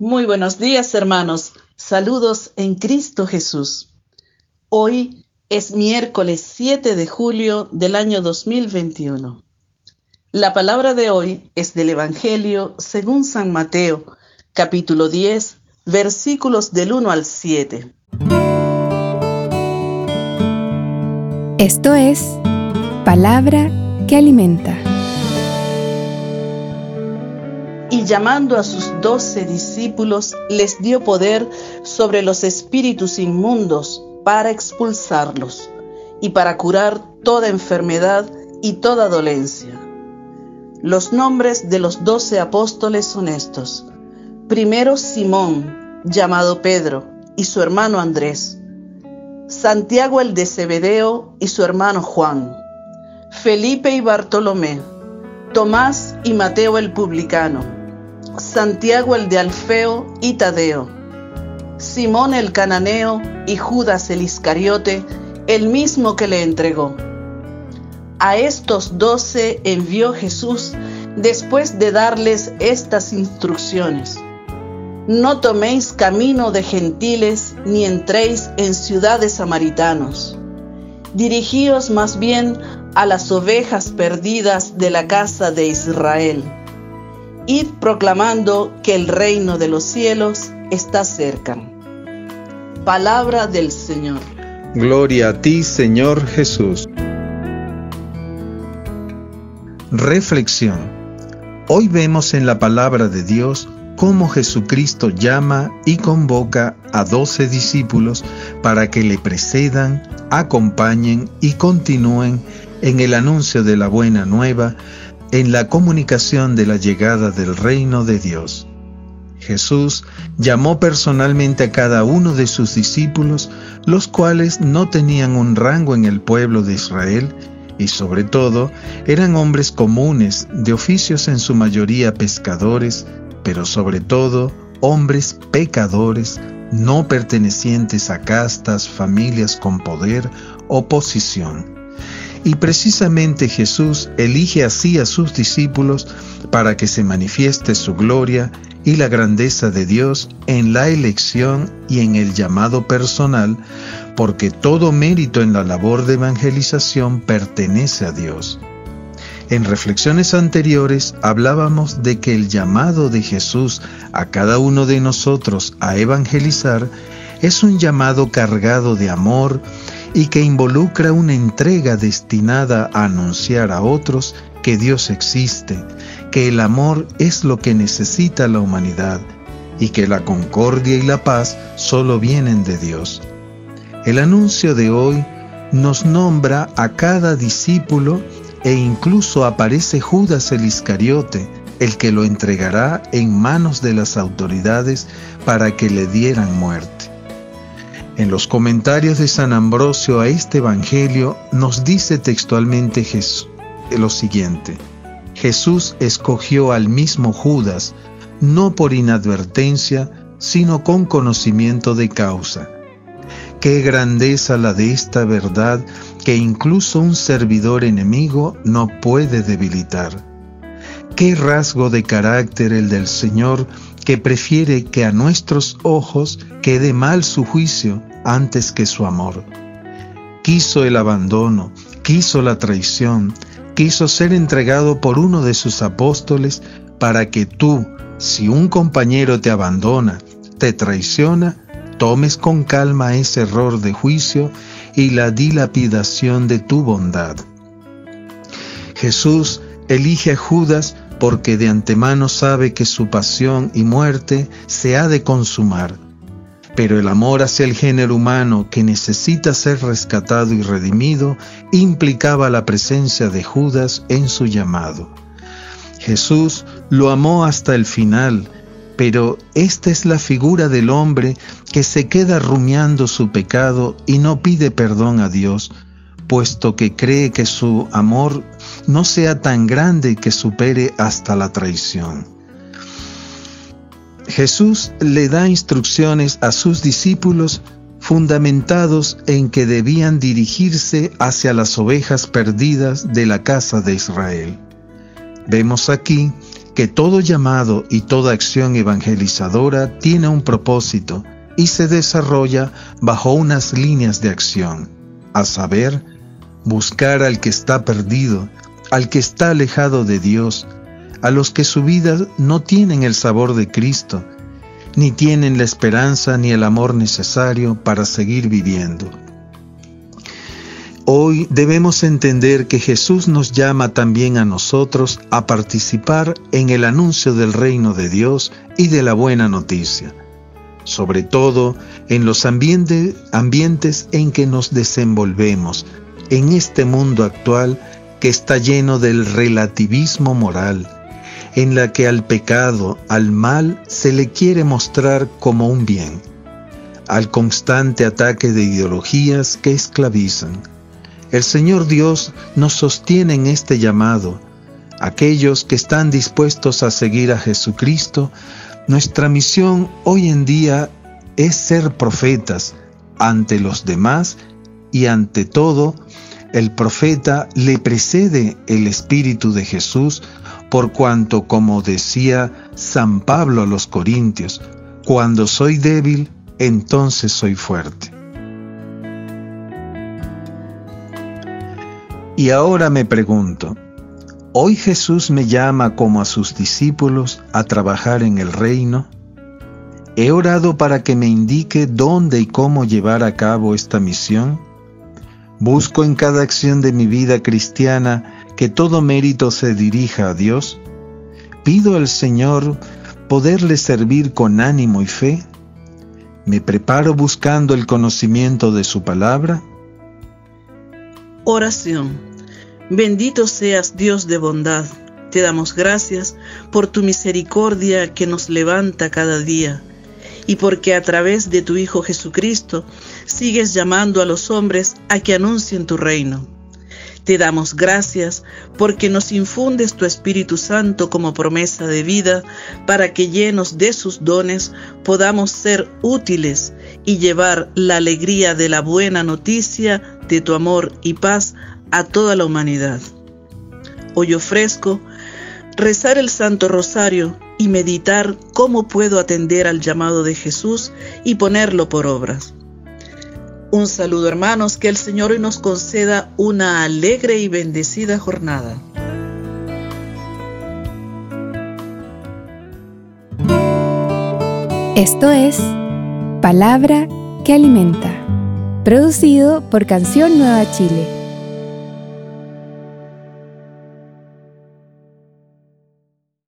Muy buenos días, hermanos. Saludos en Cristo Jesús. Hoy es miércoles 7 de julio del año 2021. La palabra de hoy es del Evangelio según San Mateo, capítulo 10, versículos del 1 al 7. Esto es palabra que alimenta. Y llamando a sus doce discípulos, les dio poder sobre los espíritus inmundos para expulsarlos y para curar toda enfermedad y toda dolencia. Los nombres de los doce apóstoles son estos. Primero Simón, llamado Pedro, y su hermano Andrés. Santiago el de Zebedeo y su hermano Juan. Felipe y Bartolomé. Tomás y Mateo el publicano. Santiago el de Alfeo y Tadeo. Simón el cananeo y Judas el Iscariote, el mismo que le entregó. A estos doce envió Jesús después de darles estas instrucciones. No toméis camino de gentiles ni entréis en ciudades samaritanos. Dirigíos más bien a las ovejas perdidas de la casa de Israel. Id proclamando que el reino de los cielos está cerca. Palabra del Señor. Gloria a ti, Señor Jesús. Reflexión. Hoy vemos en la palabra de Dios cómo Jesucristo llama y convoca a doce discípulos para que le precedan, acompañen y continúen en el anuncio de la buena nueva, en la comunicación de la llegada del reino de Dios. Jesús llamó personalmente a cada uno de sus discípulos, los cuales no tenían un rango en el pueblo de Israel y sobre todo eran hombres comunes, de oficios en su mayoría pescadores, pero sobre todo hombres pecadores, no pertenecientes a castas, familias con poder o posición. Y precisamente Jesús elige así a sus discípulos para que se manifieste su gloria y la grandeza de Dios en la elección y en el llamado personal, porque todo mérito en la labor de evangelización pertenece a Dios. En reflexiones anteriores hablábamos de que el llamado de Jesús a cada uno de nosotros a evangelizar es un llamado cargado de amor y que involucra una entrega destinada a anunciar a otros que Dios existe, que el amor es lo que necesita la humanidad y que la concordia y la paz solo vienen de Dios. El anuncio de hoy nos nombra a cada discípulo e incluso aparece Judas el Iscariote, el que lo entregará en manos de las autoridades para que le dieran muerte. En los comentarios de San Ambrosio a este Evangelio nos dice textualmente Jesús, lo siguiente. Jesús escogió al mismo Judas, no por inadvertencia, sino con conocimiento de causa. Qué grandeza la de esta verdad que incluso un servidor enemigo no puede debilitar. Qué rasgo de carácter el del Señor que prefiere que a nuestros ojos quede mal su juicio antes que su amor. Quiso el abandono, quiso la traición, quiso ser entregado por uno de sus apóstoles para que tú, si un compañero te abandona, te traiciona, tomes con calma ese error de juicio y la dilapidación de tu bondad. Jesús elige a Judas porque de antemano sabe que su pasión y muerte se ha de consumar pero el amor hacia el género humano que necesita ser rescatado y redimido implicaba la presencia de Judas en su llamado. Jesús lo amó hasta el final, pero esta es la figura del hombre que se queda rumiando su pecado y no pide perdón a Dios, puesto que cree que su amor no sea tan grande que supere hasta la traición. Jesús le da instrucciones a sus discípulos fundamentados en que debían dirigirse hacia las ovejas perdidas de la casa de Israel. Vemos aquí que todo llamado y toda acción evangelizadora tiene un propósito y se desarrolla bajo unas líneas de acción, a saber, buscar al que está perdido, al que está alejado de Dios, a los que su vida no tienen el sabor de Cristo, ni tienen la esperanza ni el amor necesario para seguir viviendo. Hoy debemos entender que Jesús nos llama también a nosotros a participar en el anuncio del reino de Dios y de la buena noticia, sobre todo en los ambientes en que nos desenvolvemos, en este mundo actual que está lleno del relativismo moral, en la que al pecado, al mal, se le quiere mostrar como un bien, al constante ataque de ideologías que esclavizan el Señor Dios nos sostiene en este llamado. Aquellos que están dispuestos a seguir a Jesucristo, nuestra misión hoy en día es ser profetas ante los demás y ante todo, el profeta le precede el Espíritu de Jesús, por cuanto, como decía San Pablo a los Corintios, cuando soy débil, entonces soy fuerte. Y ahora me pregunto, ¿hoy Jesús me llama como a sus discípulos a trabajar en el reino? ¿He orado para que me indique dónde y cómo llevar a cabo esta misión? ¿Busco en cada acción de mi vida cristiana que todo mérito se dirija a Dios? ¿Pido al Señor poderle servir con ánimo y fe? ¿Me preparo buscando el conocimiento de su palabra? Oración. Bendito seas Dios de bondad. Te damos gracias por tu misericordia que nos levanta cada día y porque a través de tu Hijo Jesucristo sigues llamando a los hombres a que anuncien tu reino. Te damos gracias porque nos infundes tu Espíritu Santo como promesa de vida para que llenos de sus dones podamos ser útiles y llevar la alegría de la buena noticia de tu amor y paz a toda la humanidad. Hoy ofrezco rezar el Santo Rosario y meditar cómo puedo atender al llamado de Jesús y ponerlo por obras. Un saludo hermanos, que el Señor hoy nos conceda una alegre y bendecida jornada. Esto es Palabra que Alimenta, producido por Canción Nueva Chile